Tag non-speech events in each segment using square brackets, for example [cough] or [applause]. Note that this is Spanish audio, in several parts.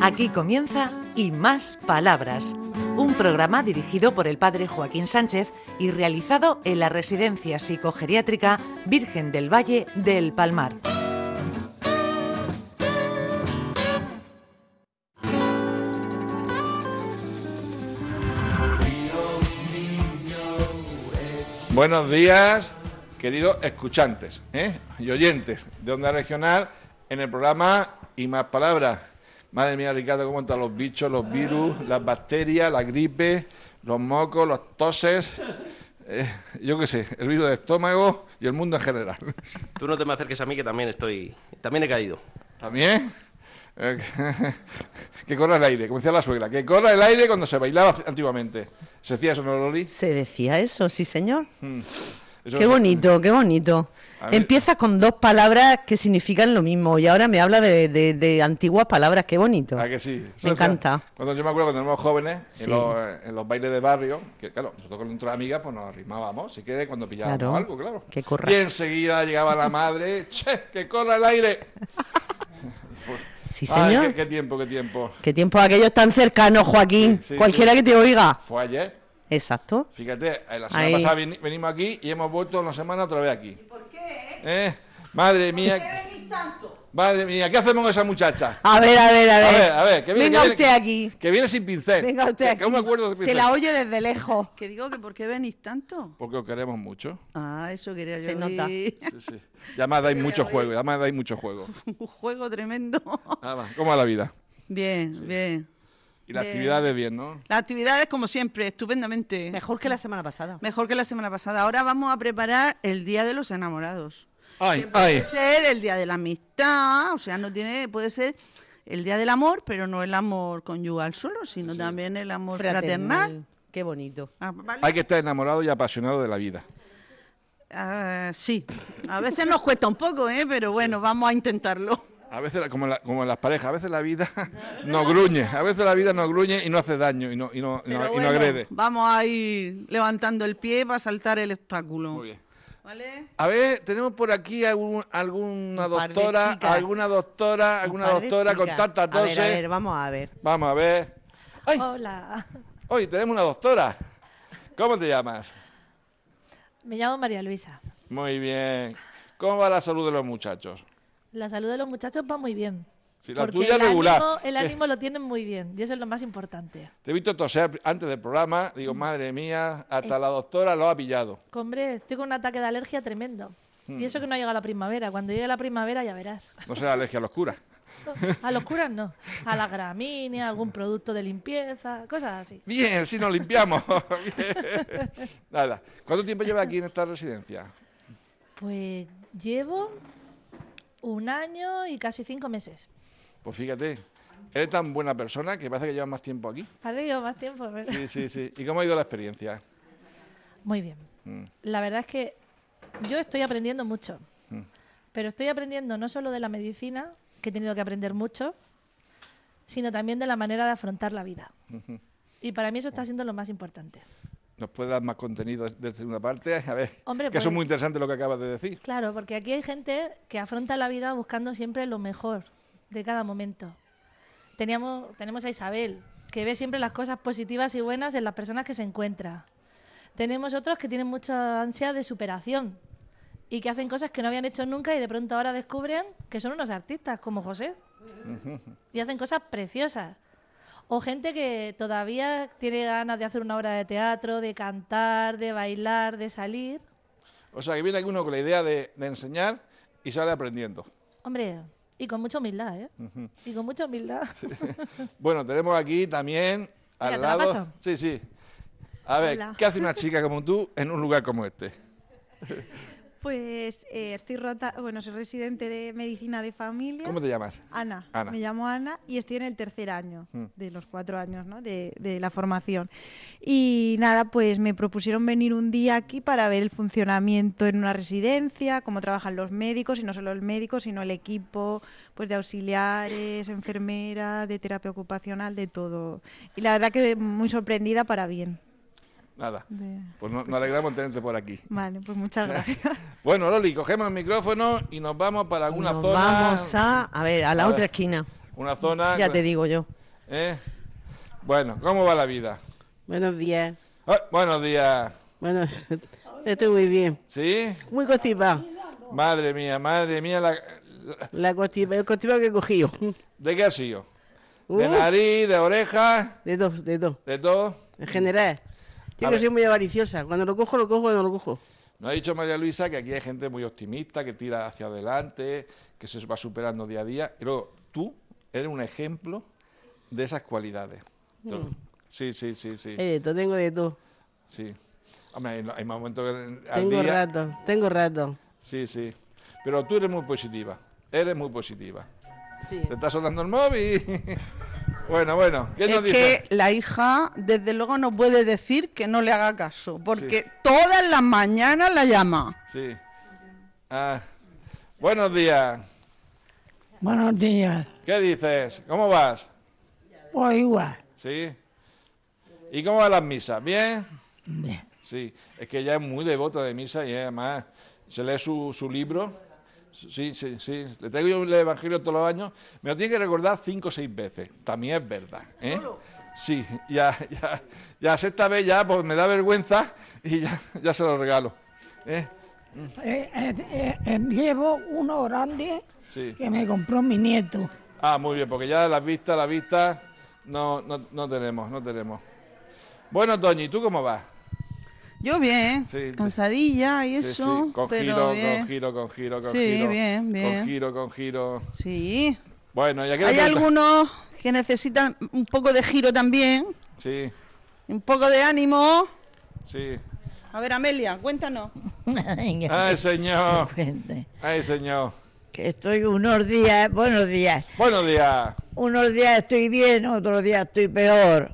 Aquí comienza Y Más Palabras, un programa dirigido por el padre Joaquín Sánchez y realizado en la Residencia Psicogeriátrica Virgen del Valle del Palmar. Buenos días, queridos escuchantes ¿eh? y oyentes de Onda Regional en el programa Y Más Palabras. Madre mía, Ricardo, cómo están los bichos, los virus, las bacterias, la gripe, los mocos, los toses. eh, yo qué sé, el virus de estómago y el mundo en general. Tú no te me acerques a mí que también estoy. También he caído. ¿También? Eh, [laughs] que corra el aire, como decía la suegra, que corra el aire cuando se bailaba antiguamente. ¿Se decía eso, no, Loli? Se decía eso, sí, señor. Qué bonito, qué bonito. A mí- Empieza con dos palabras que significan lo mismo y ahora me habla de, de- de antiguas palabras, qué bonito. ¿A que sí? Eso Me encanta. Cuando yo me acuerdo cuando éramos jóvenes, Sí. en, los, en los bailes de barrio, que claro, nosotros con nuestras amigas pues nos arrimábamos, si quiere, cuando pillábamos Claro, algo, claro. que corra. Y enseguida llegaba la madre, che, que corra el aire. [laughs] Sí, Ay, señor. qué, qué tiempo, qué tiempo. Qué tiempo aquellos tan cercanos, Joaquín. Sí, sí, Cualquiera sí. que te oiga. Fue ayer. Exacto. Fíjate, eh, la semana Ahí. pasada veni- venimos aquí y hemos vuelto una semana otra vez aquí. ¿Por qué? Madre mía. Madre mía, ¿qué hacemos con esa muchacha? A ver, a ver, a ver. A ver, a ver, que viene, Venga que viene- usted aquí. Que viene sin pincel. Venga usted Que- aquí. Que aún me acuerdo de Se la oye desde lejos. Que digo que por qué venís tanto. Porque os queremos mucho. Ah, eso quería yo Se nota. Sí, sí. Ya dais mucho juego, ya más dais mucho juego. Un juego tremendo. Nada más. ¿Cómo va la vida? Bien, bien. Y las Bien. actividades bien, ¿no? Las actividades, como siempre, estupendamente. Mejor que la semana pasada. Mejor que la semana pasada. Ahora vamos a preparar el Día de los Enamorados. Ay, ay. Puede ser el Día de la Amistad, o sea, no tiene, puede ser el Día del Amor, pero no el amor conyugal solo, sino también el amor fraternal. Qué bonito. Ah, ¿vale? Hay que estar enamorado y apasionado de la vida. Ah, sí, a veces nos cuesta un poco, ¿eh? pero bueno, vamos a intentarlo. A veces, la- como, en la- como en las parejas, a veces la vida [laughs] nos gruñe, a veces la vida nos gruñe y no hace daño y no, y no, y no- y no agrede. Vamos a ir levantando el pie para saltar el obstáculo. Muy bien. ¿Vale? A ver, tenemos por aquí algún- alguna doctora, alguna doctora, alguna doctora con chicas. tanta A ver, a ver, vamos a ver. Vamos a ver. ¡Ay! Hola, Hoy tenemos una doctora. ¿Cómo te llamas? me llamo María Luisa. Muy bien. ¿Cómo va la salud de los muchachos? La salud de los muchachos va muy bien. La porque tuya el regular. Ánimo, el [laughs] ánimo lo tienen muy bien y eso es lo más importante. Te he visto toser antes del programa. Digo, madre mía, hasta la doctora lo ha pillado. Hombre, estoy con un ataque de alergia tremendo. Hmm. Y eso que no ha llegado la primavera. Cuando llegue la primavera ya verás. No será alergia a los curas. [laughs] A los curas no. A la [laughs] gramínea, algún producto de limpieza, cosas así. Bien, si nos limpiamos. Bien. Nada. ¿Cuánto tiempo lleva aquí en esta residencia? Pues llevo un año y casi cinco meses. Pues fíjate, eres tan buena persona que parece que llevas más tiempo aquí. Parece que llevo más tiempo. ¿verdad? Sí, sí, sí. ¿Y cómo ha ido la experiencia? Muy bien. Mm. La verdad es que yo estoy aprendiendo mucho. Mm. Pero estoy aprendiendo no solo de la medicina, que he tenido que aprender mucho, sino también de la manera de afrontar la vida. Y para mí eso está siendo lo más importante. ¿Nos puedes dar más contenido de segunda parte? A ver, Hombre, que eso es pues- muy interesante lo que acabas de decir. Claro, porque aquí hay gente que afronta la vida buscando siempre lo mejor de cada momento. Teníamos, tenemos a Isabel, que ve siempre las cosas positivas y buenas en las personas que se encuentra. Tenemos otros que tienen mucha ansia de superación y que hacen cosas que no habían hecho nunca y de pronto ahora descubren que son unos artistas, como José. Y hacen cosas preciosas. O gente que todavía tiene ganas de hacer una obra de teatro, de cantar, de bailar, de salir. O sea, que viene aquí uno con la idea de, de enseñar y sale aprendiendo. Hombre, y con mucha humildad, ¿eh? Y con mucha humildad. [laughs] Bueno, tenemos aquí también al Venga, ¿te la lado. paso? Sí, sí. A ver, Hola. ¿qué hace una chica como tú en un lugar como este? [laughs] Pues eh, estoy rota, bueno, soy residente de medicina de familia. ¿Cómo te llamas? Ana. Ana. Me llamo Ana y estoy en el tercer año Mm. de los cuatro años ¿no? de, de la formación. Y nada, pues me propusieron venir un día aquí para ver el funcionamiento en una residencia, cómo trabajan los médicos, y no solo el médico, sino el equipo pues de auxiliares, enfermeras, de terapia ocupacional, de todo. Y la verdad que muy sorprendida para bien. Nada. De- Pues no- nos alegramos tenerte por aquí. Vale, pues muchas [laughs] gracias. Bueno, Loli, cogemos el micrófono y nos vamos para alguna Nos zona. vamos a, a ver, a la A otra ver. esquina. Una zona... Ya te digo yo. ¿eh? Bueno, ¿cómo va la vida? Buenos días. Ah, buenos días. Bueno, [laughs] estoy muy bien. ¿Sí? Muy constipado. Madre mía, madre mía, la- la- La constipa, el constipado que he cogido. ¿de qué ha sido? ¿De Uh. nariz, de oreja, De dos, de dos. de todo? En general. Yo que soy muy avariciosa. Cuando lo cojo, lo cojo, cuando no lo cojo. Nos ha dicho María Luisa que aquí hay gente muy optimista, que tira hacia adelante, que se va superando día a día. Y luego, tú eres un ejemplo de esas cualidades. Tú. Sí, sí, sí, sí. Todo, tengo de todo. sí. Hombre, hay, hay momentos que al Tengo día... rato, tengo rato. Sí, sí. Pero tú eres muy positiva. Eres muy positiva. Sí. ¿Te está sonando el móvil? [laughs] bueno, bueno. ¿Qué nos Es dice? que la hija, desde luego, no puede decir que no le haga caso, porque todas las mañanas la llama. Sí. Ah, buenos días. Buenos días. ¿Qué dices? ¿Cómo vas? Pues igual. ¿Sí? ¿Y cómo van las misas? ¿Bien? Bien. Sí. Es que ella es muy devota de misa y además se lee su, su libro. Sí, sí, sí. Le traigo yo el Evangelio todos los años. Me lo tiene que recordar cinco o seis veces. También es verdad. ¿eh? Sí, ya, ya, ya sexta vez ya pues me da vergüenza y ya, ya se lo regalo. ¿eh? Eh, eh, llevo uno grande Sí. que me compró mi nieto. Ah, muy bien, porque ya las vistas, las vistas, no, no, no tenemos, no tenemos. Bueno, Toñi, ¿tú cómo vas? Yo bien, Sí. cansadilla y Sí, eso, sí, con pero giro, bien. con giro, con giro, con Sí, giro. bien, bien. Con giro, con giro. Sí. Bueno, ¿y a qué le Hay algunos que necesitan un poco de giro también, Sí, un poco de ánimo. sí. A ver, Amelia, cuéntanos. Ay, señor. [laughs] Ay, señor. Que estoy unos días, buenos días, Buenos días. unos días estoy bien, otros días estoy peor.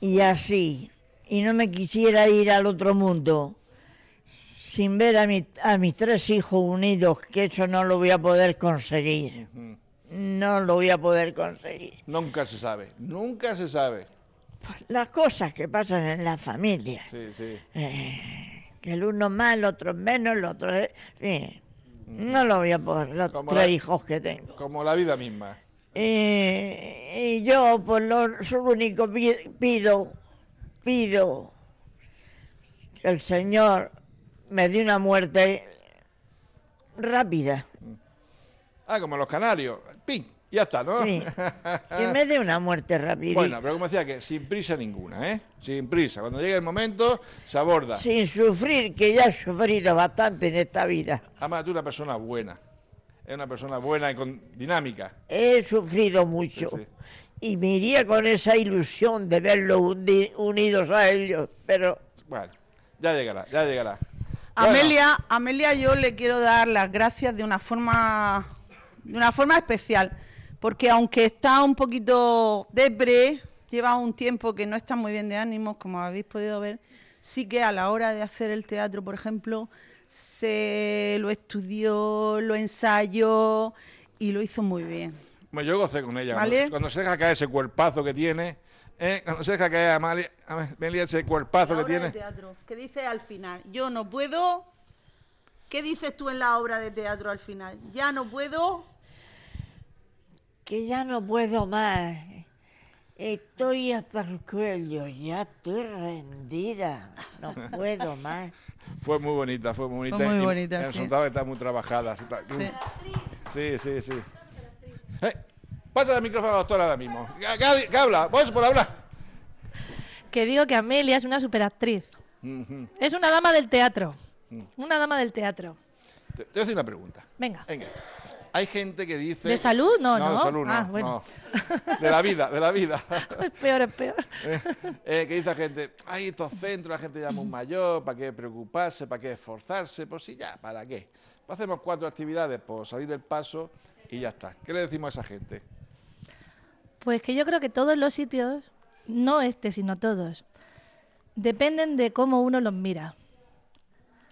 Y así. Y no me quisiera ir al otro mundo sin ver a, mi- a mis tres hijos unidos, que eso no lo voy a poder conseguir. No lo voy a poder conseguir. Nunca se sabe, nunca se sabe. Las cosas que pasan en la familia. Sí, sí. Eh, que el uno más, el otro menos, el otro... en fin, no lo voy a poder, los Como tres la- hijos que tengo. Como la vida misma. Eh, y yo, por lo, único pi- pido, pido que el Señor me dé una muerte rápida. Ah, como los canarios. ¡Ping! Ya está, ¿no? Sí. Que me dé una muerte rápida. bueno, pero como decía que sin prisa ninguna, ¿eh? Sin prisa. Cuando llegue el momento, se aborda. Sin sufrir, que ya he sufrido bastante en esta vida. Además, tú eres una persona buena. Es una persona buena y con dinámica. He sufrido mucho. Sí, sí. Y me iría con esa ilusión de verlos undi- unidos a ellos. Pero Bueno, ya llegará, ya llegará. Bueno, Amelia, Amelia, yo le quiero dar las gracias de una forma, de una forma especial, porque aunque está un poquito depre, lleva un tiempo que no está muy bien de ánimos, como habéis podido ver, sí que a la hora de hacer el teatro, por ejemplo, se lo estudió, lo ensayó y lo hizo muy bien. Bueno, yo gocé con ella. ¿Vale? Cuando, cuando se deja caer ese cuerpazo que tiene, ¿eh? cuando se deja caer a Amalia, ese cuerpazo que La obra de tiene. teatro, ¿qué dice al final? Yo no puedo. ¿Qué dices tú en la obra de teatro al final? Ya no puedo. que ya no puedo más. Estoy hasta el cuello, ya estoy rendida. No puedo [laughs] más. Fue muy bonita, fue muy bonita. Fue muy y bonita, me sí. resultaba que está muy trabajada. sí, está- Sí. Sí, sí, sí. Pasa el micrófono a la doctora ahora mismo. ¿Qué, habla? ¿Vos por hablar? Que digo que Amelia es una superactriz. Es una dama del teatro. Mm. Una dama del teatro. Te, te voy a hacer una pregunta. Venga. Venga. Hay gente que dice... ¿De salud? No, no. no. de salud no. Ah, bueno. no. De la vida, de la vida. Es [laughs] peor, es peor. Eh, [laughs] eh, que dice la gente, hay estos centros, la gente ya muy mayor, ¿para qué preocuparse? ¿Para qué esforzarse? Pues sí, ya, ¿para qué? Pues hacemos cuatro actividades por salir del paso y ya está. ¿Qué le decimos a esa gente? Pues que yo creo que todos los sitios, no este, sino todos, dependen de cómo uno los mira.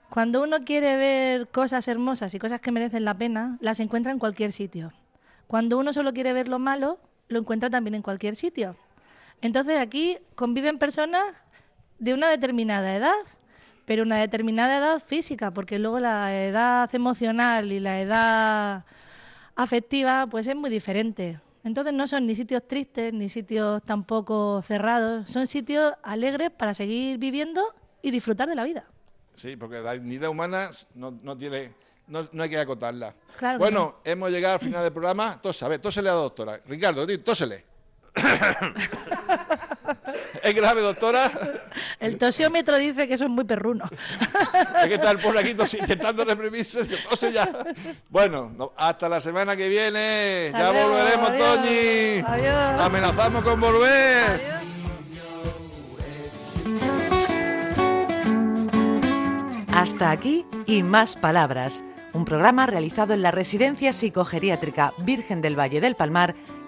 Cuando uno quiere ver cosas hermosas y cosas que merecen la pena, las encuentra en cualquier sitio. Cuando uno solo quiere ver lo malo, lo encuentra también en cualquier sitio. Entonces aquí conviven personas de una determinada edad, pero una determinada edad física, porque luego la edad emocional y la edad afectiva pues es muy diferente. Entonces no son ni sitios tristes, ni sitios tampoco cerrados, son sitios alegres para seguir viviendo y disfrutar de la vida. Sí, porque la dignidad humana no, no tiene, no, no hay que acotarla. Claro que bueno, hemos llegado al final del programa. Ver, tósele a la doctora. Ricardo, tósele. [coughs] ¿Es grave, doctora? El tosiómetro dice que son muy perrunos. Hay que estar por aquí tos- intentando reprimirse. Tose ya. Bueno, no- hasta la semana que viene. Hasta ya luego, volveremos, adiós. Toñi. Adiós. Amenazamos con volver. Hasta aquí y más palabras. Un programa realizado en la Residencia Psicogeriátrica Virgen del Valle del Palmar